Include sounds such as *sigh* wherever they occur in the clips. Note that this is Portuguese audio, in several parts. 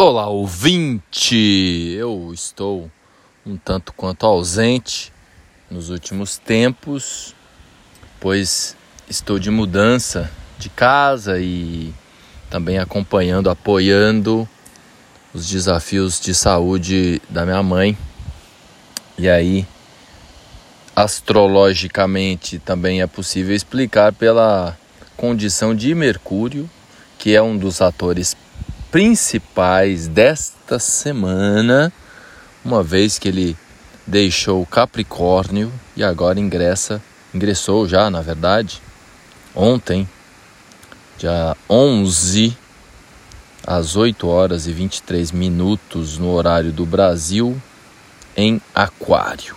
Olá, ouvinte! Eu estou um tanto quanto ausente nos últimos tempos, pois estou de mudança de casa e também acompanhando, apoiando os desafios de saúde da minha mãe. E aí, astrologicamente, também é possível explicar pela condição de Mercúrio, que é um dos atores principais desta semana, uma vez que ele deixou Capricórnio e agora ingressa, ingressou já, na verdade, ontem, dia 11, às 8 horas e 23 minutos no horário do Brasil, em Aquário.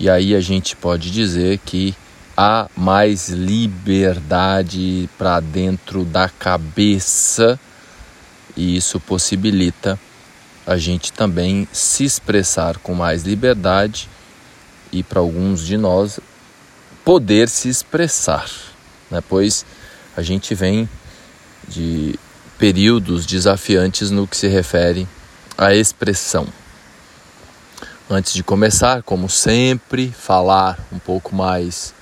E aí a gente pode dizer que há mais liberdade para dentro da cabeça e isso possibilita a gente também se expressar com mais liberdade e para alguns de nós poder se expressar, né? pois a gente vem de períodos desafiantes no que se refere à expressão. Antes de começar, como sempre, falar um pouco mais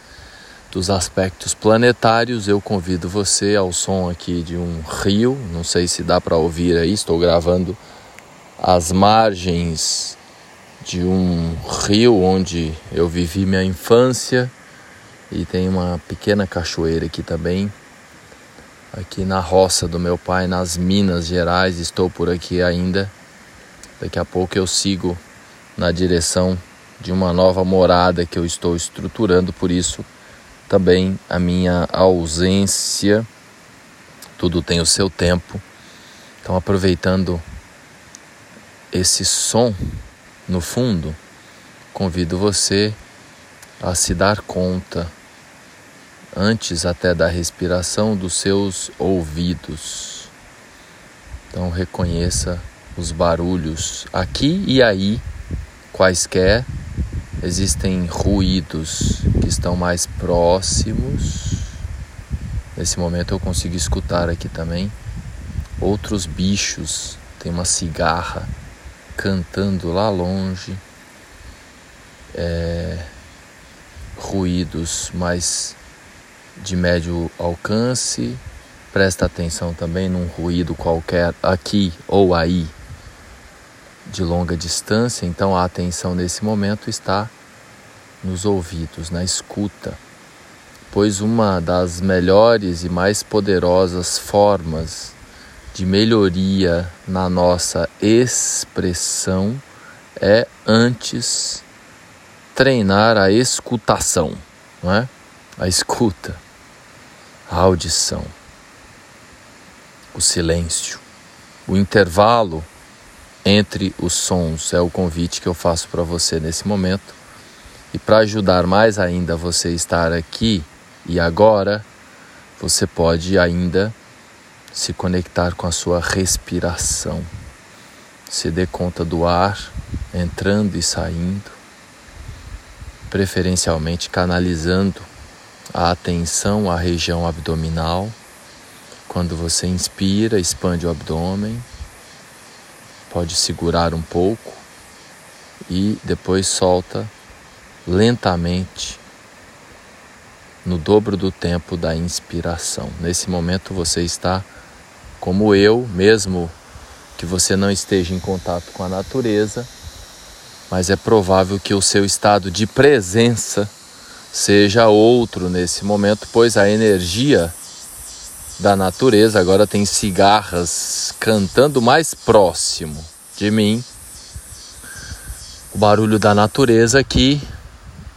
dos aspectos planetários, eu convido você ao som aqui de um rio. Não sei se dá para ouvir aí, estou gravando as margens de um rio onde eu vivi minha infância e tem uma pequena cachoeira aqui também. Aqui na roça do meu pai, nas Minas Gerais, estou por aqui ainda. Daqui a pouco eu sigo na direção de uma nova morada que eu estou estruturando, por isso também a minha ausência. Tudo tem o seu tempo. Então, aproveitando esse som no fundo, convido você a se dar conta, antes até da respiração, dos seus ouvidos. Então, reconheça os barulhos aqui e aí, quaisquer existem ruídos que estão mais próximos. Nesse momento eu consigo escutar aqui também outros bichos. Tem uma cigarra cantando lá longe. É, ruídos mais de médio alcance. Presta atenção também num ruído qualquer aqui ou aí de longa distância, então a atenção nesse momento está nos ouvidos, na escuta, pois uma das melhores e mais poderosas formas de melhoria na nossa expressão é antes treinar a escutação, não é? A escuta, a audição, o silêncio, o intervalo entre os sons é o convite que eu faço para você nesse momento. E para ajudar mais ainda você estar aqui e agora, você pode ainda se conectar com a sua respiração. Se dê conta do ar entrando e saindo, preferencialmente canalizando a atenção à região abdominal. Quando você inspira, expande o abdômen pode segurar um pouco e depois solta lentamente no dobro do tempo da inspiração. Nesse momento você está como eu, mesmo que você não esteja em contato com a natureza, mas é provável que o seu estado de presença seja outro nesse momento, pois a energia da natureza, agora tem cigarras cantando mais próximo de mim. O barulho da natureza aqui,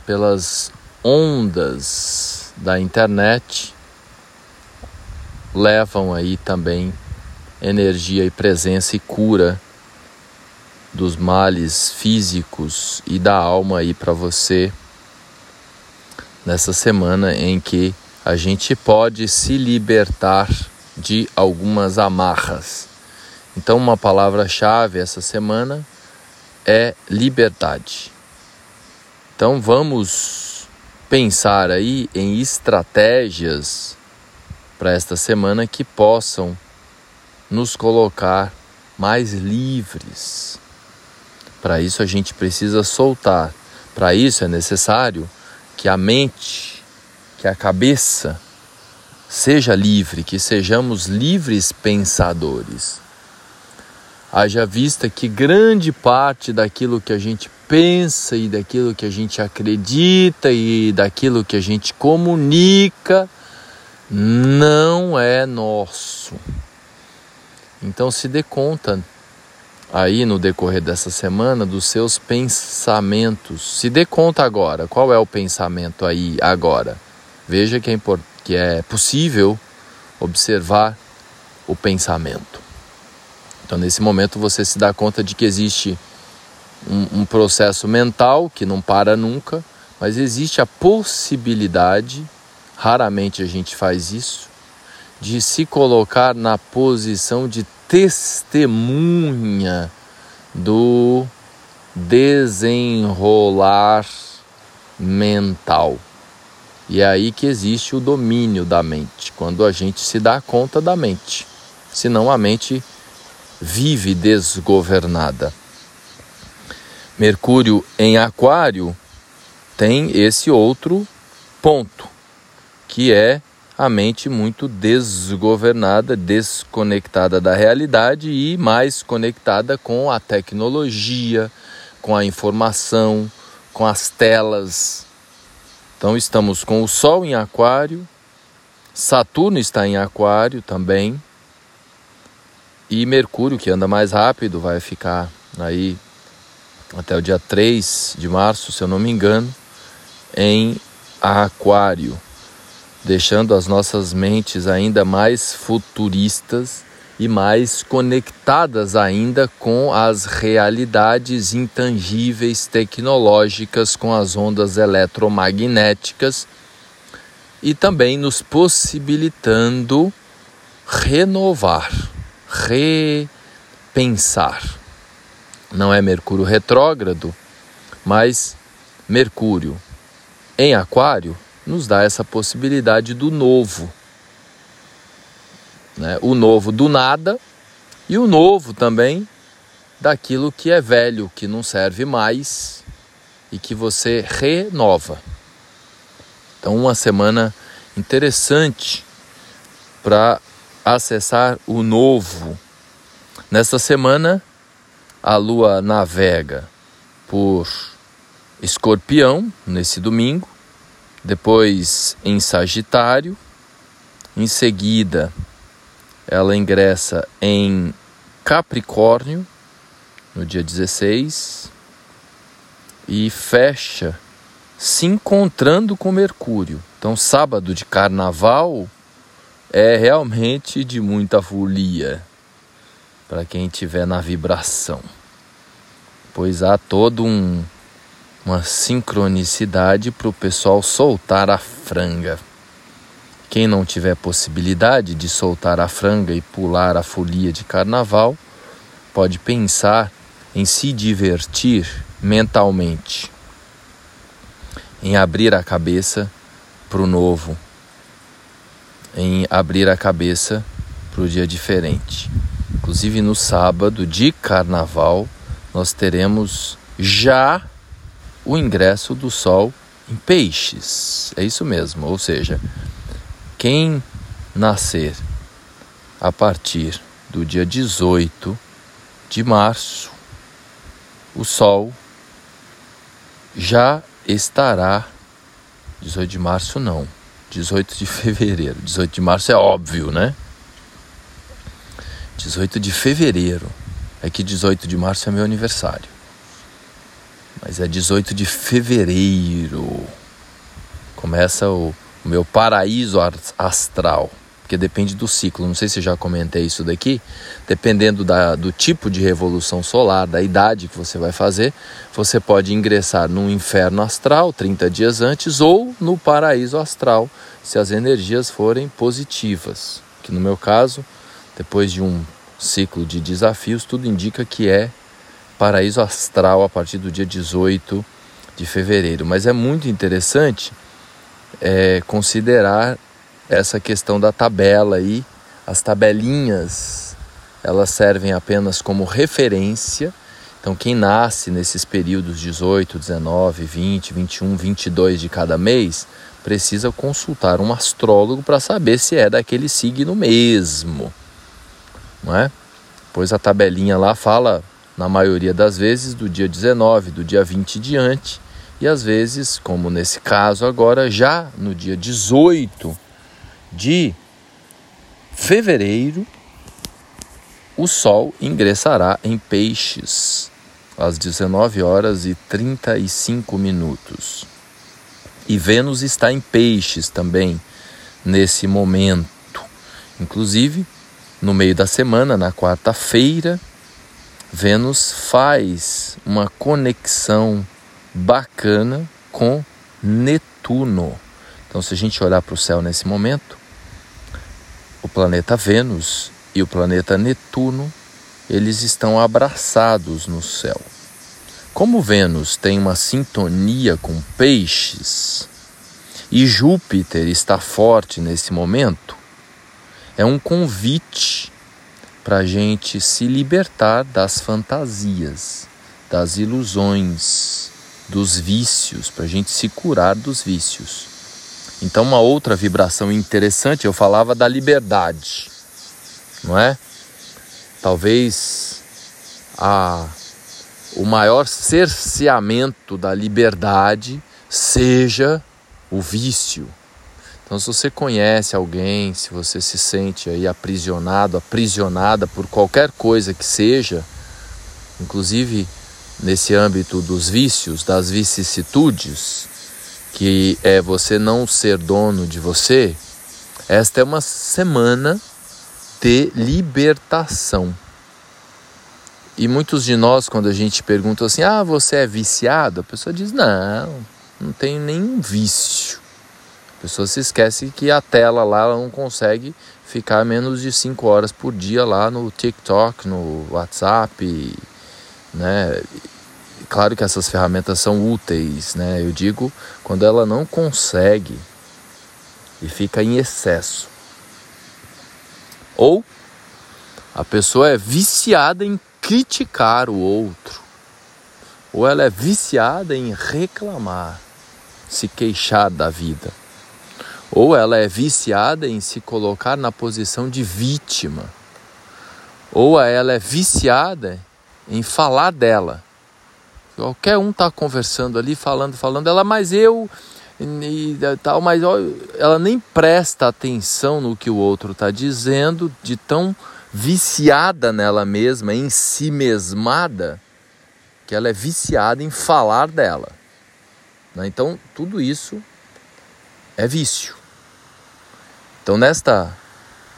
pelas ondas da internet, levam aí também energia e presença e cura dos males físicos e da alma aí para você nessa semana em que a gente pode se libertar de algumas amarras. Então, uma palavra-chave essa semana é liberdade. Então, vamos pensar aí em estratégias para esta semana que possam nos colocar mais livres. Para isso a gente precisa soltar. Para isso é necessário que a mente, que a cabeça seja livre, que sejamos livres pensadores. Haja vista que grande parte daquilo que a gente pensa e daquilo que a gente acredita e daquilo que a gente comunica não é nosso. Então se dê conta aí no decorrer dessa semana dos seus pensamentos. Se dê conta agora, qual é o pensamento aí agora? Veja que é, que é possível observar o pensamento. Então, nesse momento, você se dá conta de que existe um, um processo mental que não para nunca, mas existe a possibilidade, raramente a gente faz isso, de se colocar na posição de testemunha do desenrolar mental. E é aí que existe o domínio da mente, quando a gente se dá conta da mente. Senão a mente vive desgovernada. Mercúrio em Aquário tem esse outro ponto, que é a mente muito desgovernada, desconectada da realidade e mais conectada com a tecnologia, com a informação, com as telas. Então estamos com o Sol em Aquário, Saturno está em Aquário também, e Mercúrio, que anda mais rápido, vai ficar aí até o dia 3 de março, se eu não me engano, em Aquário, deixando as nossas mentes ainda mais futuristas e mais conectadas ainda com as realidades intangíveis tecnológicas, com as ondas eletromagnéticas e também nos possibilitando renovar repensar. Não é Mercúrio retrógrado, mas Mercúrio em Aquário nos dá essa possibilidade do novo. Né? O novo do nada e o novo também daquilo que é velho, que não serve mais e que você renova. Então, uma semana interessante para acessar o novo. Nesta semana, a lua navega por Escorpião, nesse domingo, depois em Sagitário, em seguida, ela ingressa em Capricórnio, no dia 16, e fecha se encontrando com Mercúrio. Então, sábado de carnaval é realmente de muita folia para quem estiver na vibração, pois há todo um uma sincronicidade para o pessoal soltar a franga. Quem não tiver possibilidade de soltar a franga e pular a folia de carnaval, pode pensar em se divertir mentalmente, em abrir a cabeça para o novo em abrir a cabeça para o dia diferente. Inclusive no sábado de carnaval, nós teremos já o ingresso do Sol em Peixes. É isso mesmo, ou seja, quem nascer a partir do dia 18 de março, o Sol já estará. 18 de março não, 18 de *laughs* fevereiro. 18 de março é óbvio, né? 18 de fevereiro. É que 18 de março é meu aniversário. Mas é 18 de fevereiro. Começa o, meu paraíso astral porque depende do ciclo. Não sei se já comentei isso daqui. Dependendo da, do tipo de revolução solar, da idade que você vai fazer, você pode ingressar no inferno astral 30 dias antes ou no paraíso astral, se as energias forem positivas. Que no meu caso, depois de um ciclo de desafios, tudo indica que é paraíso astral a partir do dia 18 de fevereiro. Mas é muito interessante é, considerar essa questão da tabela aí, as tabelinhas elas servem apenas como referência. Então, quem nasce nesses períodos 18, 19, 20, 21, 22 de cada mês, precisa consultar um astrólogo para saber se é daquele signo mesmo. Não é? Pois a tabelinha lá fala, na maioria das vezes, do dia 19, do dia 20 diante, e às vezes, como nesse caso agora, já no dia 18 de fevereiro, o Sol ingressará em Peixes às 19 horas e 35 minutos. E Vênus está em Peixes também nesse momento. Inclusive, no meio da semana, na quarta-feira, Vênus faz uma conexão bacana com Netuno. Então, se a gente olhar para o céu nesse momento, o planeta Vênus e o planeta Netuno, eles estão abraçados no céu. Como Vênus tem uma sintonia com peixes e Júpiter está forte nesse momento, é um convite para a gente se libertar das fantasias, das ilusões, dos vícios, para a gente se curar dos vícios. Então, uma outra vibração interessante, eu falava da liberdade não é? Talvez a, o maior cerceamento da liberdade seja o vício. Então, se você conhece alguém, se você se sente aí aprisionado, aprisionada por qualquer coisa que seja, inclusive nesse âmbito dos vícios, das vicissitudes, que é você não ser dono de você, esta é uma semana de libertação. E muitos de nós, quando a gente pergunta assim, ah, você é viciado? A pessoa diz, não, não tenho nenhum vício. A pessoa se esquece que a tela lá ela não consegue ficar menos de 5 horas por dia lá no TikTok, no WhatsApp, né? Claro que essas ferramentas são úteis, né? Eu digo quando ela não consegue e fica em excesso. Ou a pessoa é viciada em criticar o outro, ou ela é viciada em reclamar, se queixar da vida, ou ela é viciada em se colocar na posição de vítima, ou ela é viciada em falar dela. Qualquer um está conversando ali, falando, falando, ela, mas eu e tal, mas ela nem presta atenção no que o outro está dizendo, de tão viciada nela mesma, em si mesmada, que ela é viciada em falar dela. Né? Então, tudo isso é vício. Então, nesta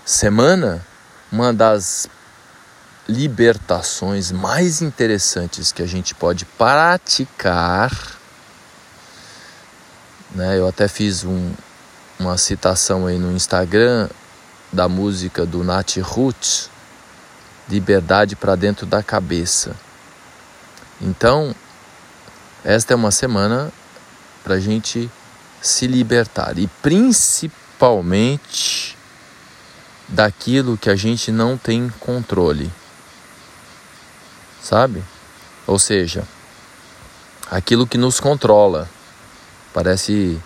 semana, uma das libertações mais interessantes que a gente pode praticar né? Eu até fiz um, uma citação aí no Instagram da música do Nat Roots, Liberdade para dentro da cabeça. Então, esta é uma semana para a gente se libertar e principalmente daquilo que a gente não tem controle, sabe? Ou seja, aquilo que nos controla parece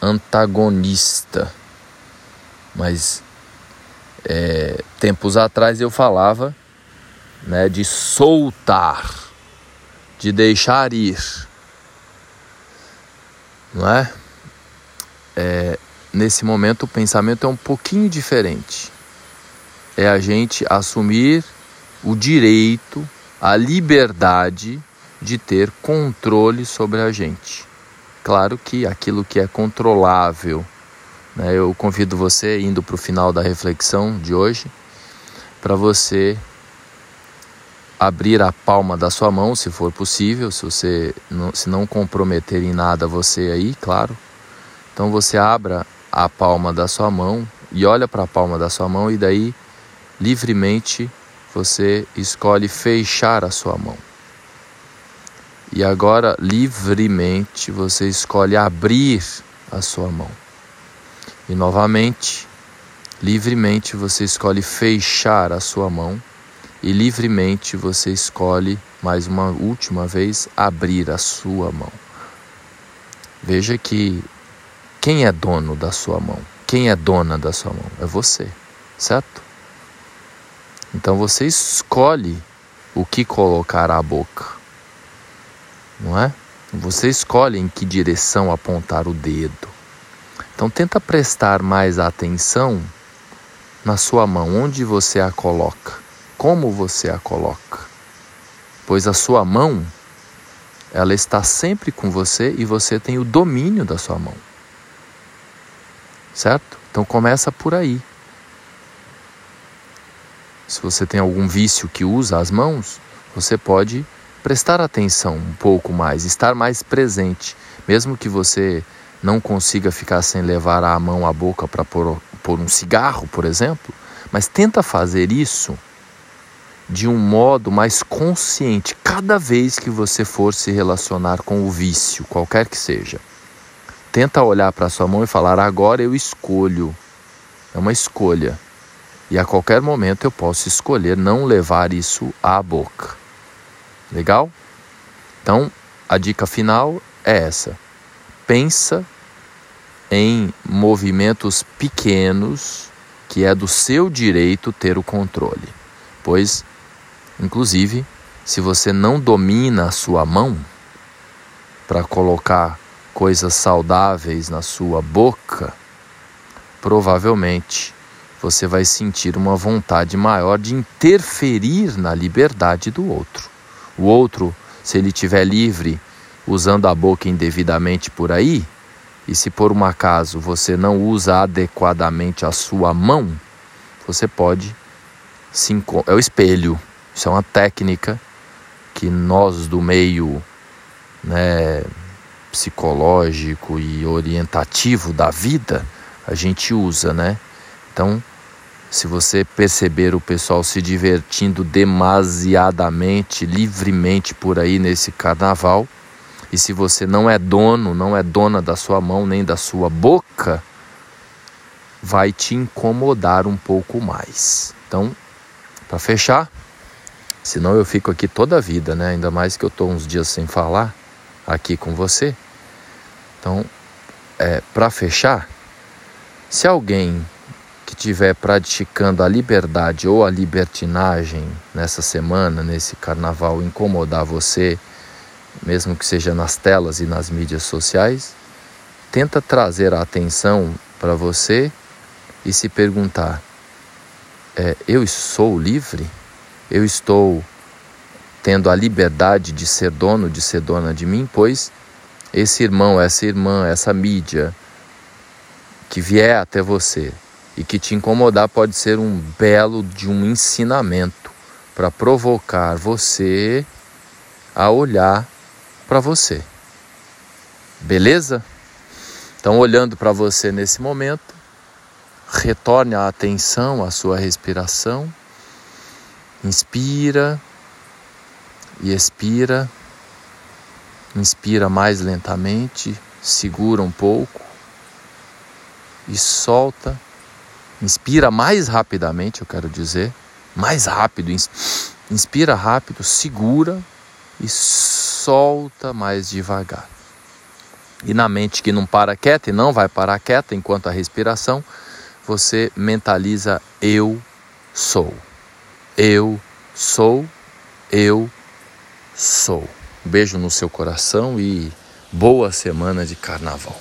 antagonista, mas é, tempos atrás eu falava né, de soltar, de deixar ir, não é? é? Nesse momento o pensamento é um pouquinho diferente. É a gente assumir o direito, a liberdade de ter controle sobre a gente. Claro que aquilo que é controlável, né, eu convido você, indo para o final da reflexão de hoje, para você abrir a palma da sua mão, se for possível, se você não, se não comprometer em nada você aí, claro. Então você abra a palma da sua mão e olha para a palma da sua mão e daí livremente você escolhe fechar a sua mão. E agora, livremente, você escolhe abrir a sua mão. E novamente, livremente você escolhe fechar a sua mão e livremente você escolhe mais uma última vez abrir a sua mão. Veja que quem é dono da sua mão? Quem é dona da sua mão? É você, certo? Então você escolhe o que colocar à boca, não é? Você escolhe em que direção apontar o dedo. Então tenta prestar mais atenção na sua mão, onde você a coloca, como você a coloca. Pois a sua mão, ela está sempre com você e você tem o domínio da sua mão. Certo? Então começa por aí. Se você tem algum vício que usa as mãos, você pode prestar atenção um pouco mais, estar mais presente, mesmo que você não consiga ficar sem levar a mão à boca para pôr, pôr um cigarro, por exemplo, mas tenta fazer isso de um modo mais consciente cada vez que você for se relacionar com o vício, qualquer que seja. Tenta olhar para sua mão e falar: agora eu escolho. É uma escolha. E a qualquer momento eu posso escolher não levar isso à boca. Legal? Então, a dica final é essa. Pensa em movimentos pequenos que é do seu direito ter o controle. Pois, inclusive, se você não domina a sua mão para colocar coisas saudáveis na sua boca, provavelmente você vai sentir uma vontade maior de interferir na liberdade do outro. O outro, se ele estiver livre, usando a boca indevidamente por aí, e se por um acaso você não usa adequadamente a sua mão, você pode se é o espelho. Isso é uma técnica que nós do meio né, psicológico e orientativo da vida a gente usa, né? Então, se você perceber o pessoal se divertindo demasiadamente, livremente por aí nesse carnaval, e se você não é dono, não é dona da sua mão nem da sua boca, vai te incomodar um pouco mais. Então, para fechar, senão eu fico aqui toda a vida, né? Ainda mais que eu estou uns dias sem falar aqui com você. Então, é, para fechar, se alguém que estiver praticando a liberdade ou a libertinagem nessa semana, nesse carnaval, incomodar você, mesmo que seja nas telas e nas mídias sociais, tenta trazer a atenção para você e se perguntar: é, eu sou livre? Eu estou tendo a liberdade de ser dono, de ser dona de mim? Pois esse irmão, essa irmã, essa mídia, que vier até você e que te incomodar pode ser um belo de um ensinamento para provocar você a olhar para você. Beleza? Então, olhando para você nesse momento, retorne a atenção à sua respiração. Inspira e expira. Inspira mais lentamente, segura um pouco e solta. Inspira mais rapidamente, eu quero dizer, mais rápido. Inspira rápido, segura e solta mais devagar. E na mente que não para quieta e não vai parar quieta enquanto a respiração, você mentaliza eu sou. Eu sou, eu sou. Um beijo no seu coração e boa semana de carnaval.